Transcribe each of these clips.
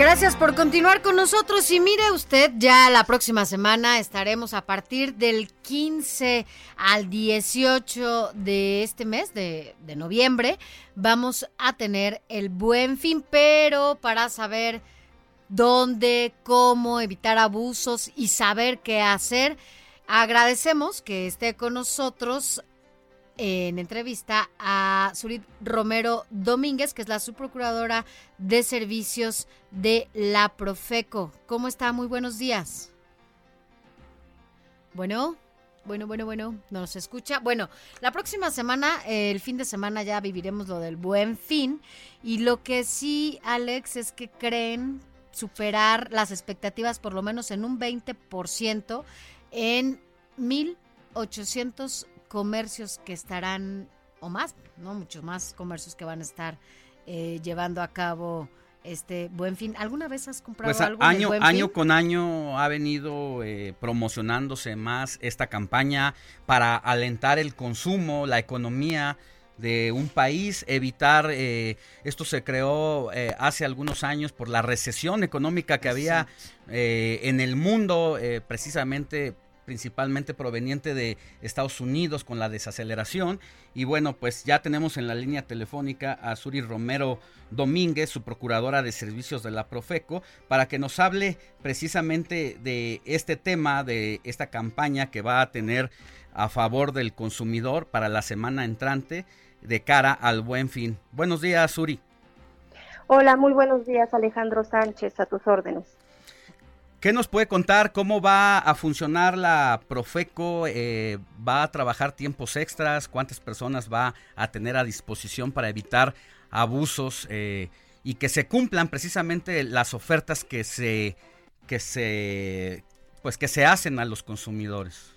Gracias por continuar con nosotros y mire usted, ya la próxima semana estaremos a partir del 15 al 18 de este mes de, de noviembre, vamos a tener el buen fin, pero para saber dónde, cómo evitar abusos y saber qué hacer, agradecemos que esté con nosotros en entrevista a Surit Romero Domínguez, que es la subprocuradora de servicios de la Profeco. ¿Cómo está? Muy buenos días. Bueno, bueno, bueno, bueno, nos escucha. Bueno, la próxima semana, el fin de semana ya viviremos lo del buen fin. Y lo que sí, Alex, es que creen superar las expectativas por lo menos en un 20% en 1.800 comercios que estarán, o más, ¿no? Muchos más comercios que van a estar eh, llevando a cabo este buen fin. ¿Alguna vez has comprado Pues algo año, Buen año Fin? con año ha venido eh, promocionándose más esta campaña para alentar el consumo, la economía de un país, evitar, eh, esto se creó eh, hace algunos años por la recesión económica que había eh, en el mundo, precisamente principalmente proveniente de Estados Unidos con la desaceleración. Y bueno, pues ya tenemos en la línea telefónica a Suri Romero Domínguez, su procuradora de servicios de la Profeco, para que nos hable precisamente de este tema, de esta campaña que va a tener a favor del consumidor para la semana entrante de cara al buen fin. Buenos días, Suri. Hola, muy buenos días, Alejandro Sánchez, a tus órdenes. ¿Qué nos puede contar? ¿Cómo va a funcionar la Profeco? Eh, ¿Va a trabajar tiempos extras? ¿Cuántas personas va a tener a disposición para evitar abusos eh, y que se cumplan precisamente las ofertas que se, que se, pues que se hacen a los consumidores?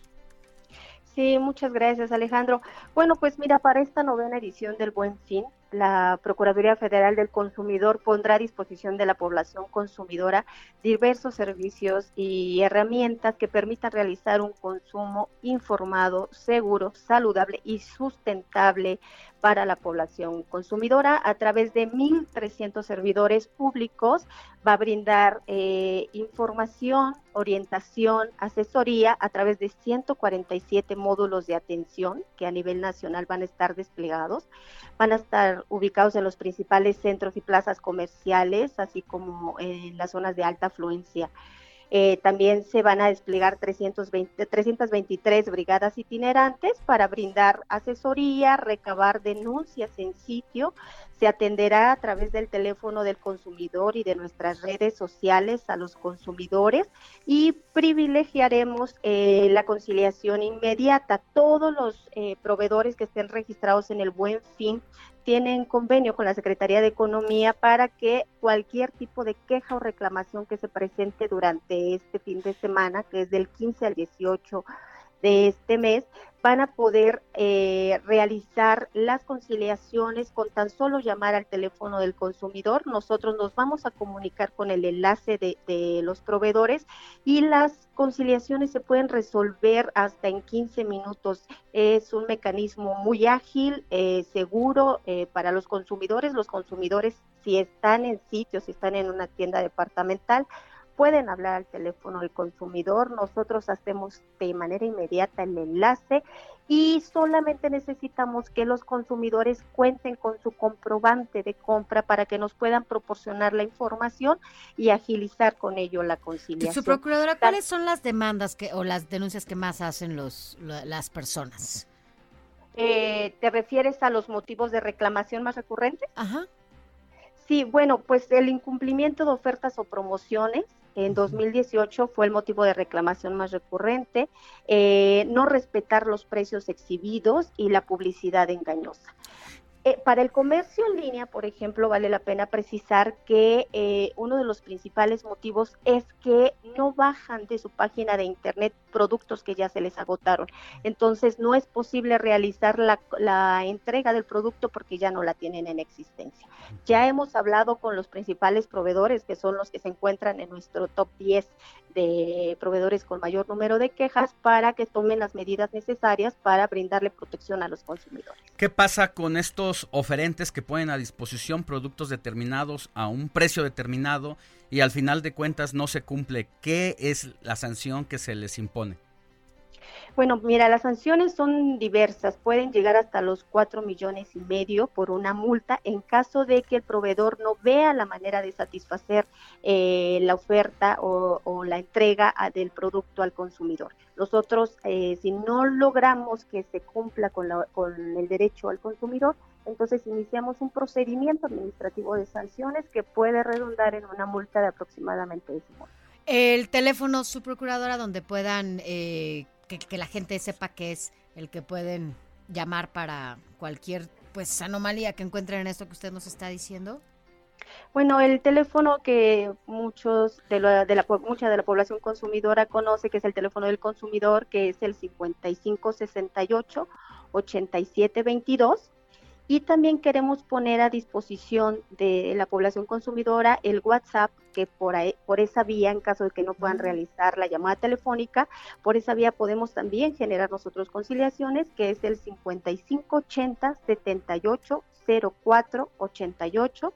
Sí, muchas gracias, Alejandro. Bueno, pues mira, para esta novena edición del Buen Fin, la Procuraduría Federal del Consumidor pondrá a disposición de la población consumidora diversos servicios y herramientas que permitan realizar un consumo informado, seguro, saludable y sustentable para la población consumidora a través de 1.300 servidores públicos. Va a brindar eh, información, orientación, asesoría a través de 147 módulos de atención que a nivel nacional van a estar desplegados. Van a estar ubicados en los principales centros y plazas comerciales, así como en las zonas de alta afluencia. Eh, también se van a desplegar 320, 323 brigadas itinerantes para brindar asesoría, recabar denuncias en sitio. Se atenderá a través del teléfono del consumidor y de nuestras redes sociales a los consumidores y privilegiaremos eh, la conciliación inmediata. Todos los eh, proveedores que estén registrados en el Buen Fin tienen convenio con la Secretaría de Economía para que cualquier tipo de queja o reclamación que se presente durante este fin de semana, que es del 15 al 18 de este mes, van a poder eh, realizar las conciliaciones con tan solo llamar al teléfono del consumidor. Nosotros nos vamos a comunicar con el enlace de, los proveedores y las conciliaciones se pueden resolver hasta en 15 minutos. Es un mecanismo muy ágil, eh, seguro eh, para los consumidores. Los consumidores, si están en sitios, si están en una tienda departamental, pueden hablar al teléfono del consumidor. Nosotros hacemos de manera inmediata el enlace y solamente necesitamos que los consumidores cuenten con su comprobante de compra para que nos puedan proporcionar la información y agilizar con ello la conciliación. Su procuradora, ¿cuáles son las demandas que o las denuncias que más hacen los la- las personas? Eh, ¿Te refieres a los motivos de reclamación más recurrentes? Ajá. Sí, bueno, pues el incumplimiento de ofertas o promociones en 2018 fue el motivo de reclamación más recurrente, eh, no respetar los precios exhibidos y la publicidad engañosa. Eh, para el comercio en línea, por ejemplo, vale la pena precisar que eh, uno de los principales motivos es que no bajan de su página de internet productos que ya se les agotaron. Entonces, no es posible realizar la, la entrega del producto porque ya no la tienen en existencia. Ya hemos hablado con los principales proveedores, que son los que se encuentran en nuestro top 10 de proveedores con mayor número de quejas, para que tomen las medidas necesarias para brindarle protección a los consumidores. ¿Qué pasa con estos oferentes que ponen a disposición productos determinados a un precio determinado y al final de cuentas no se cumple? ¿Qué es la sanción que se les impone? Bueno, mira, las sanciones son diversas, pueden llegar hasta los cuatro millones y medio por una multa en caso de que el proveedor no vea la manera de satisfacer eh, la oferta o, la entrega del producto al consumidor. Nosotros, eh, si no logramos que se cumpla con, con el derecho al consumidor, entonces iniciamos un procedimiento administrativo de sanciones que puede redundar en una multa de aproximadamente ese monto. El teléfono, su procuradora, donde puedan eh, que, la gente sepa que es el que pueden llamar para cualquier pues anomalía que encuentren en esto que usted nos está diciendo? Bueno, el teléfono que muchos de la, de la, mucha de la población consumidora conoce, que es el teléfono del consumidor, que es el 5568 8722 y también queremos poner a disposición de la población consumidora el WhatsApp, que por, por esa vía, en caso de que no puedan realizar la llamada telefónica, por esa vía podemos también generar nosotros conciliaciones, que es el 5580 78 04 88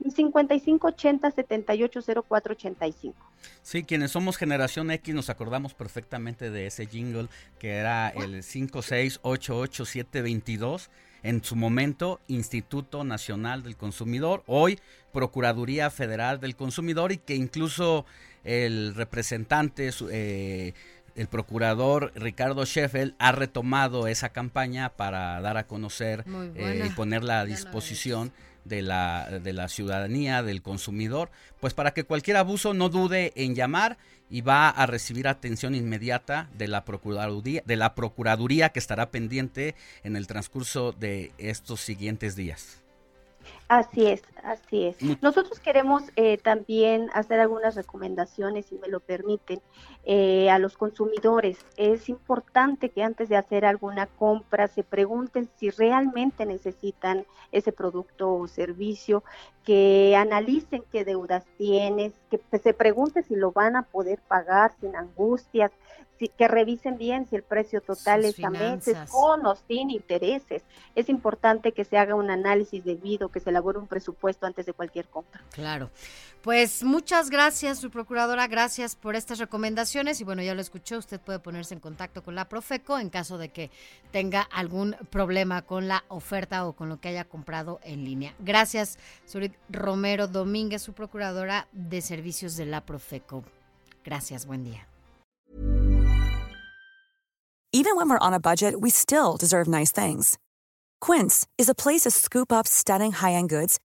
y 5580 780485. Sí, quienes somos generación X nos acordamos perfectamente de ese jingle que era el 5688722 en su momento Instituto Nacional del Consumidor, hoy Procuraduría Federal del Consumidor y que incluso el representante, eh, el procurador Ricardo Sheffield ha retomado esa campaña para dar a conocer eh, y ponerla a disposición de la, de la ciudadanía, del consumidor, pues para que cualquier abuso no dude en llamar y va a recibir atención inmediata de la Procuraduría, de la Procuraduría que estará pendiente en el transcurso de estos siguientes días. Así es, así es. Nosotros queremos eh, también hacer algunas recomendaciones, si me lo permiten, eh, a los consumidores. Es importante que antes de hacer alguna compra se pregunten si realmente necesitan ese producto o servicio, que analicen qué deudas tienes, que se pregunten si lo van a poder pagar sin angustias, que revisen bien si el precio total es a meses con o sin intereses. Es importante que se haga un análisis debido, que se elabore un presupuesto antes de cualquier compra. Claro. Pues muchas gracias, su procuradora, gracias por estas recomendaciones y bueno, ya lo escuchó, usted puede ponerse en contacto con la Profeco en caso de que tenga algún problema con la oferta o con lo que haya comprado en línea. Gracias, Surit Romero Domínguez, su procuradora de servicios de la Profeco. Gracias, buen día. Even when we're on a budget, we still deserve nice things. Quince is a place to scoop up stunning high-end goods